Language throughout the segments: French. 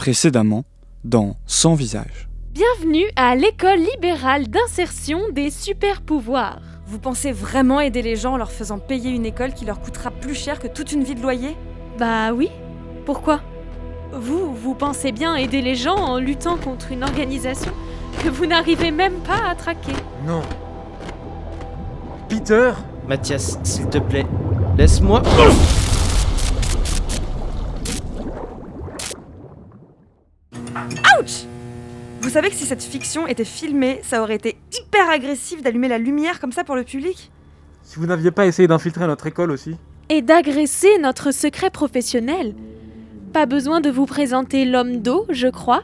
Précédemment, dans Sans visage. Bienvenue à l'école libérale d'insertion des super pouvoirs. Vous pensez vraiment aider les gens en leur faisant payer une école qui leur coûtera plus cher que toute une vie de loyer? Bah oui. Pourquoi? Vous, vous pensez bien aider les gens en luttant contre une organisation que vous n'arrivez même pas à traquer? Non. Peter? Mathias, s'il te plaît, laisse-moi. Vous savez que si cette fiction était filmée, ça aurait été hyper agressif d'allumer la lumière comme ça pour le public? Si vous n'aviez pas essayé d'infiltrer notre école aussi Et d'agresser notre secret professionnel. Pas besoin de vous présenter l'homme d'eau, je crois,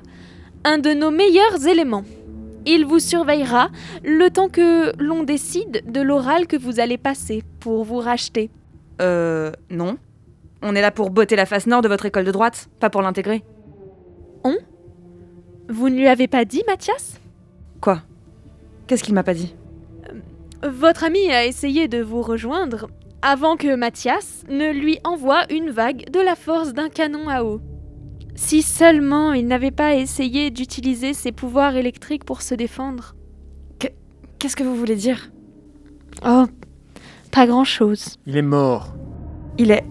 un de nos meilleurs éléments. Il vous surveillera le temps que l'on décide de l'oral que vous allez passer pour vous racheter. Euh. Non. On est là pour botter la face nord de votre école de droite, pas pour l'intégrer. Vous ne lui avez pas dit, Mathias? Quoi? Qu'est-ce qu'il m'a pas dit? Votre ami a essayé de vous rejoindre avant que Mathias ne lui envoie une vague de la force d'un canon à eau. Si seulement il n'avait pas essayé d'utiliser ses pouvoirs électriques pour se défendre. Qu'est-ce que vous voulez dire? Oh, pas grand-chose. Il est mort. Il est.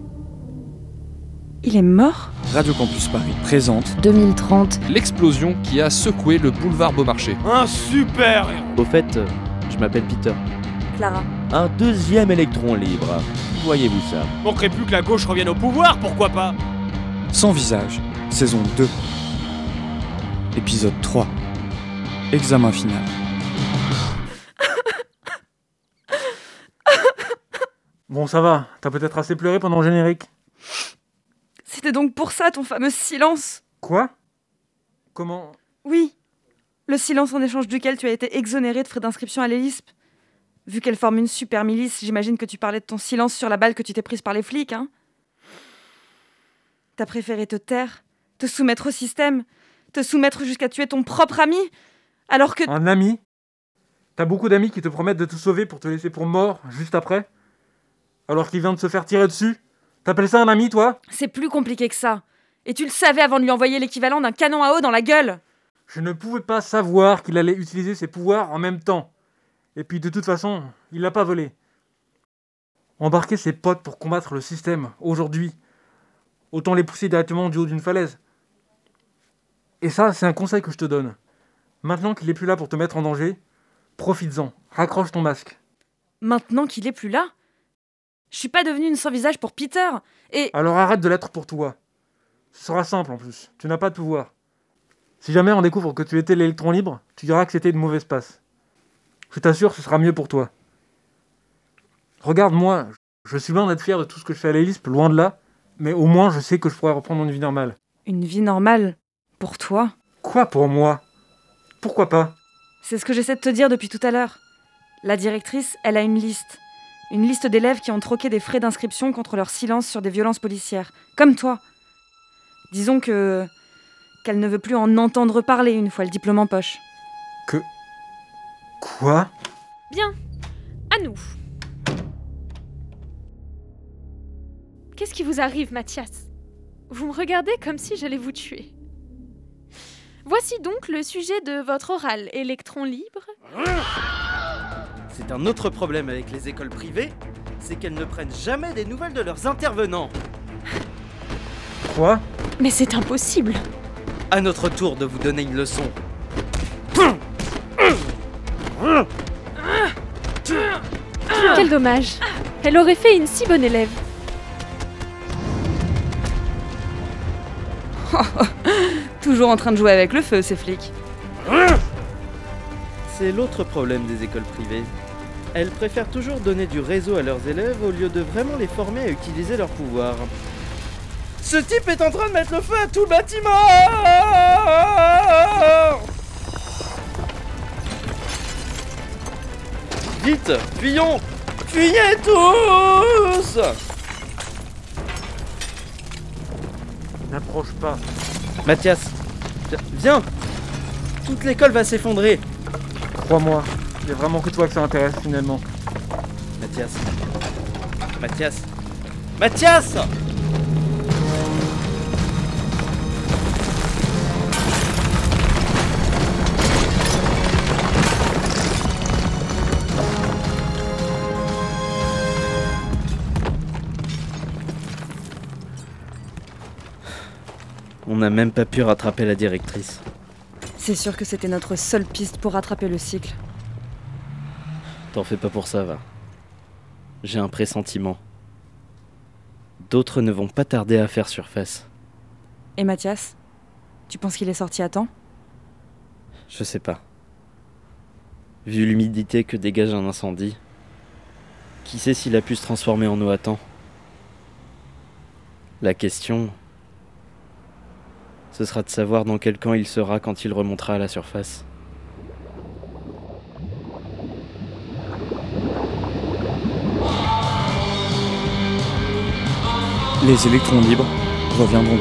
Il est mort Radio Campus Paris présente 2030. L'explosion qui a secoué le boulevard Beaumarchais. Un super Au fait, euh, je m'appelle Peter. Clara. Un deuxième électron libre. Voyez-vous ça? Manquerait plus que la gauche revienne au pouvoir, pourquoi pas? Sans visage, saison 2. Épisode 3. Examen final. Bon, ça va. T'as peut-être assez pleuré pendant le générique? C'était donc pour ça ton fameux silence. Quoi? Comment? Oui. Le silence en échange duquel tu as été exonéré de frais d'inscription à l'ELISP. Vu qu'elle forme une super milice, j'imagine que tu parlais de ton silence sur la balle que tu t'es prise par les flics, hein. T'as préféré te taire, te soumettre au système, te soumettre jusqu'à tuer ton propre ami, alors que... Un ami? T'as beaucoup d'amis qui te promettent de te sauver pour te laisser pour mort juste après Alors qu'il vient de se faire tirer dessus? T'appelles ça un ami, toi? C'est plus compliqué que ça. Et tu le savais avant de lui envoyer l'équivalent d'un canon à eau dans la gueule Je ne pouvais pas savoir qu'il allait utiliser ses pouvoirs en même temps. Et puis de toute façon, il l'a pas volé. Embarquer ses potes pour combattre le système, aujourd'hui, autant les pousser directement du haut d'une falaise. Et ça, c'est un conseil que je te donne. Maintenant qu'il est plus là pour te mettre en danger, profites-en, raccroche ton masque. Maintenant qu'il est plus là? Je suis pas devenue une sans-visage pour Peter, et... Alors arrête de l'être pour toi. Ce sera simple en plus, tu n'as pas de pouvoir. Si jamais on découvre que tu étais l'électron libre, tu diras que c'était une mauvaise passe. Je t'assure, ce sera mieux pour toi. Regarde-moi, je suis loin d'être fier de tout ce que je fais à l'hélispe, loin de là, mais au moins je sais que je pourrais reprendre une vie normale. Une vie normale Pour toi? Quoi pour moi? Pourquoi pas? C'est ce que j'essaie de te dire depuis tout à l'heure. La directrice, elle a une liste. Une liste d'élèves qui ont troqué des frais d'inscription contre leur silence sur des violences policières. Comme toi. Disons que. qu'elle ne veut plus en entendre parler une fois le diplôme en poche. Quoi? Bien, à nous. Qu'est-ce qui vous arrive, Mathias? Vous me regardez comme si j'allais vous tuer. Voici donc le sujet de votre oral électron libre. C'est un autre problème avec les écoles privées, c'est qu'elles ne prennent jamais des nouvelles de leurs intervenants. Quoi? Mais c'est impossible. À notre tour de vous donner une leçon. Quel dommage. Elle aurait fait une si bonne élève. Toujours en train de jouer avec le feu, ces flics. C'est l'autre problème des écoles privées. Elles préfèrent toujours donner du réseau à leurs élèves au lieu de vraiment les former à utiliser leurs pouvoirs. Ce type est en train de mettre le feu à tout le bâtiment! Vite, fuyons! Fuyez tous! N'approche pas. Mathias, viens! Toute l'école va s'effondrer! Crois-moi, il vraiment que toi que ça intéresse finalement. Mathias. Mathias. Mathias On n'a même pas pu rattraper la directrice. C'est sûr que c'était notre seule piste pour rattraper le cycle. T'en fais pas pour ça, va. J'ai un pressentiment. D'autres ne vont pas tarder à faire surface. Et Mathias Tu penses qu'il est sorti à temps? Je sais pas. Vu l'humidité que dégage un incendie, qui sait s'il a pu se transformer en eau à temps? La question, ce sera de savoir dans quel camp il sera quand il remontera à la surface. Les électrons libres reviendront.